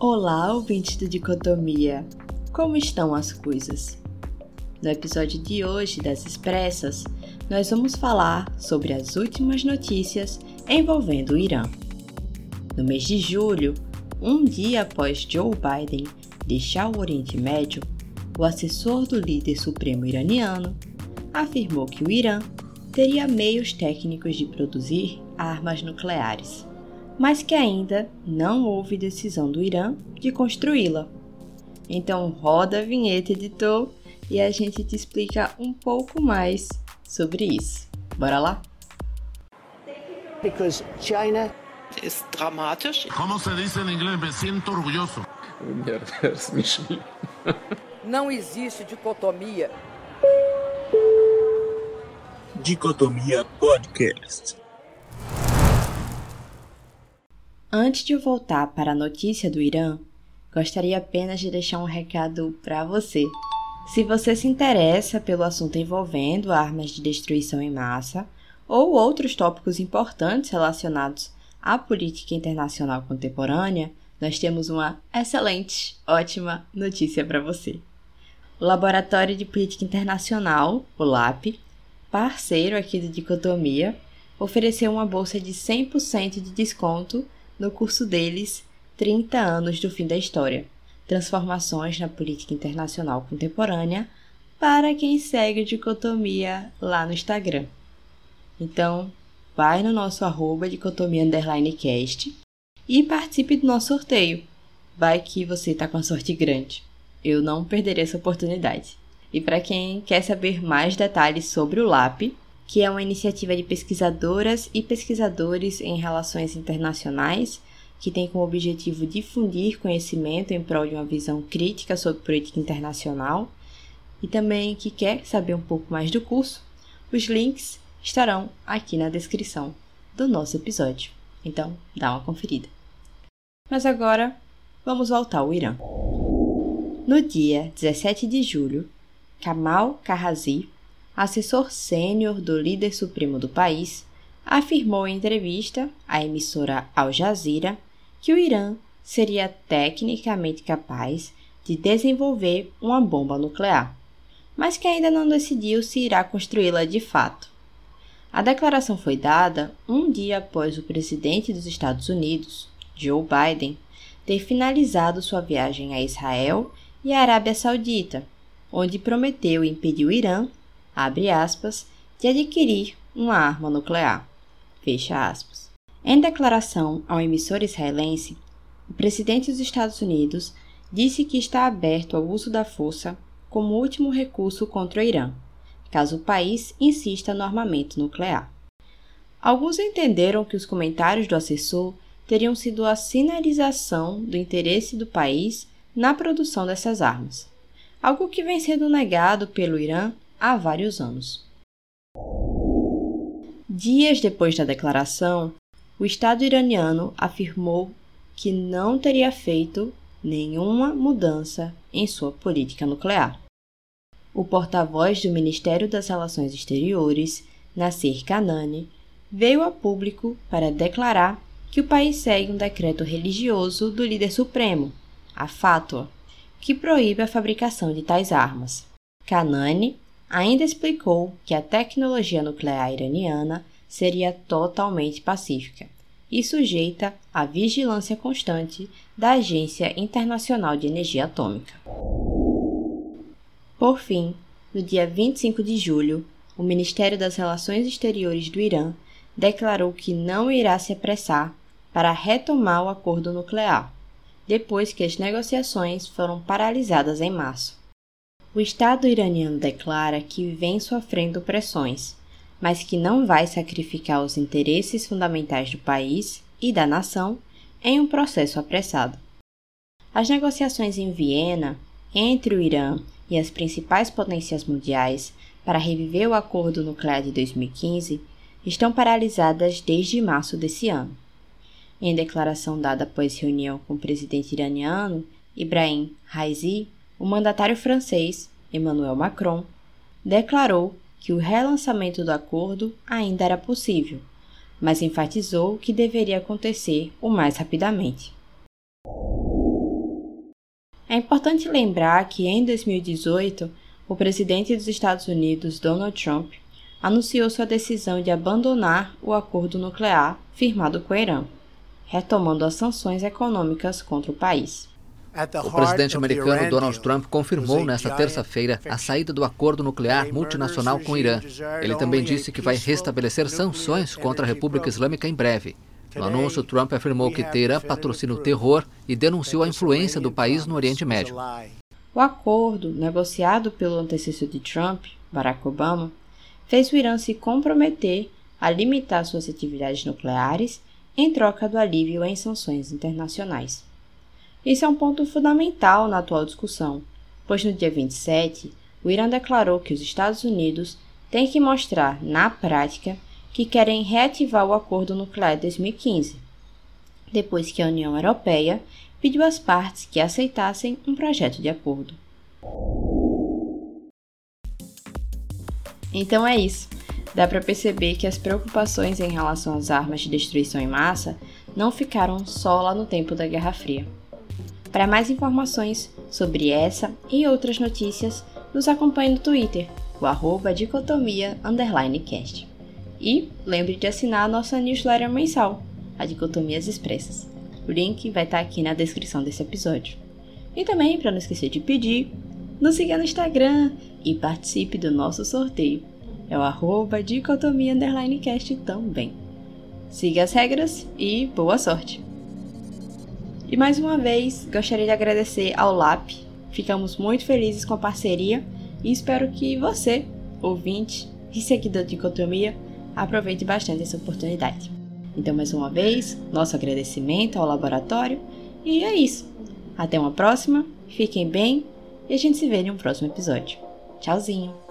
Olá, ouvintes do Dicotomia! Como estão as coisas? No episódio de hoje das Expressas, nós vamos falar sobre as últimas notícias envolvendo o Irã. No mês de julho, um dia após Joe Biden deixar o Oriente Médio, o assessor do líder supremo iraniano afirmou que o Irã teria meios técnicos de produzir armas nucleares mas que ainda não houve decisão do Irã de construí-la. Então roda a vinheta, editor, e a gente te explica um pouco mais sobre isso. Bora lá? Because China ist dramatisch. ¿Cómo se dice en inglés? Me siento orgulloso. Não existe dicotomia. Dicotomia Podcast. Antes de voltar para a notícia do Irã, gostaria apenas de deixar um recado para você. Se você se interessa pelo assunto envolvendo armas de destruição em massa ou outros tópicos importantes relacionados à política internacional contemporânea, nós temos uma excelente, ótima notícia para você. O Laboratório de Política Internacional, o LAP, parceiro aqui do Dicotomia, ofereceu uma bolsa de 100% de desconto no curso deles 30 anos do fim da história, transformações na política internacional contemporânea para quem segue a dicotomia lá no Instagram. Então, vai no nosso arroba dicotomia underline cast e participe do nosso sorteio. Vai que você está com a sorte grande. Eu não perderei essa oportunidade. E para quem quer saber mais detalhes sobre o LAP, que é uma iniciativa de pesquisadoras e pesquisadores em relações internacionais que tem como objetivo difundir conhecimento em prol de uma visão crítica sobre política internacional e também que quer saber um pouco mais do curso, os links estarão aqui na descrição do nosso episódio. Então, dá uma conferida. Mas agora, vamos voltar ao Irã. No dia 17 de julho, Kamal Karrazi, assessor sênior do líder supremo do país, afirmou em entrevista à emissora Al Jazeera que o Irã seria tecnicamente capaz de desenvolver uma bomba nuclear, mas que ainda não decidiu se irá construí-la de fato. A declaração foi dada um dia após o presidente dos Estados Unidos, Joe Biden, ter finalizado sua viagem a Israel e a Arábia Saudita, onde prometeu impedir o Irã abre aspas, de adquirir uma arma nuclear. Fecha aspas. Em declaração ao emissor israelense, o presidente dos Estados Unidos disse que está aberto ao uso da força como último recurso contra o Irã, caso o país insista no armamento nuclear. Alguns entenderam que os comentários do assessor teriam sido a sinalização do interesse do país na produção dessas armas, algo que vem sendo negado pelo Irã há vários anos. Dias depois da declaração, o Estado iraniano afirmou que não teria feito nenhuma mudança em sua política nuclear. O porta-voz do Ministério das Relações Exteriores, Nasser Kanani, veio a público para declarar que o país segue um decreto religioso do líder supremo, a Fatwa, que proíbe a fabricação de tais armas. Kanani ainda explicou que a tecnologia nuclear iraniana seria totalmente pacífica e sujeita à vigilância constante da Agência Internacional de Energia Atômica. Por fim, no dia 25 de julho, o Ministério das Relações Exteriores do Irã declarou que não irá se apressar para retomar o acordo nuclear, depois que as negociações foram paralisadas em março. O Estado iraniano declara que vem sofrendo pressões, mas que não vai sacrificar os interesses fundamentais do país e da nação em um processo apressado. As negociações em Viena entre o Irã e as principais potências mundiais para reviver o acordo nuclear de 2015 estão paralisadas desde março desse ano. Em declaração dada após reunião com o presidente iraniano, Ibrahim Raisi, o mandatário francês, Emmanuel Macron, declarou que o relançamento do acordo ainda era possível, mas enfatizou que deveria acontecer o mais rapidamente. É importante lembrar que em 2018, o presidente dos Estados Unidos, Donald Trump, anunciou sua decisão de abandonar o acordo nuclear firmado com o Irã, retomando as sanções econômicas contra o país. O presidente americano Donald Trump confirmou nesta terça-feira a saída do acordo nuclear multinacional com o Irã. Ele também disse que vai restabelecer sanções contra a República Islâmica em breve. No anúncio, Trump afirmou que Teherã patrocina o terror e denunciou a influência do país no Oriente Médio. O acordo, negociado pelo antecessor de Trump, Barack Obama, fez o Irã se comprometer a limitar suas atividades nucleares em troca do alívio em sanções internacionais. Isso é um ponto fundamental na atual discussão, pois no dia 27, o Irã declarou que os Estados Unidos têm que mostrar, na prática, que querem reativar o acordo nuclear de 2015, depois que a União Europeia pediu às partes que aceitassem um projeto de acordo. Então é isso. Dá para perceber que as preocupações em relação às armas de destruição em massa não ficaram só lá no tempo da Guerra Fria. Para mais informações sobre essa e outras notícias, nos acompanhe no Twitter, o arroba. E lembre de assinar a nossa newsletter mensal, a Dicotomias Expressas. O link vai estar aqui na descrição desse episódio. E também, para não esquecer de pedir, nos siga no Instagram e participe do nosso sorteio. É o arroba também. Siga as regras e boa sorte! E mais uma vez, gostaria de agradecer ao LAP. Ficamos muito felizes com a parceria e espero que você, ouvinte e seguidor de Dicotomia, aproveite bastante essa oportunidade. Então, mais uma vez, nosso agradecimento ao laboratório e é isso. Até uma próxima, fiquem bem e a gente se vê em um próximo episódio. Tchauzinho!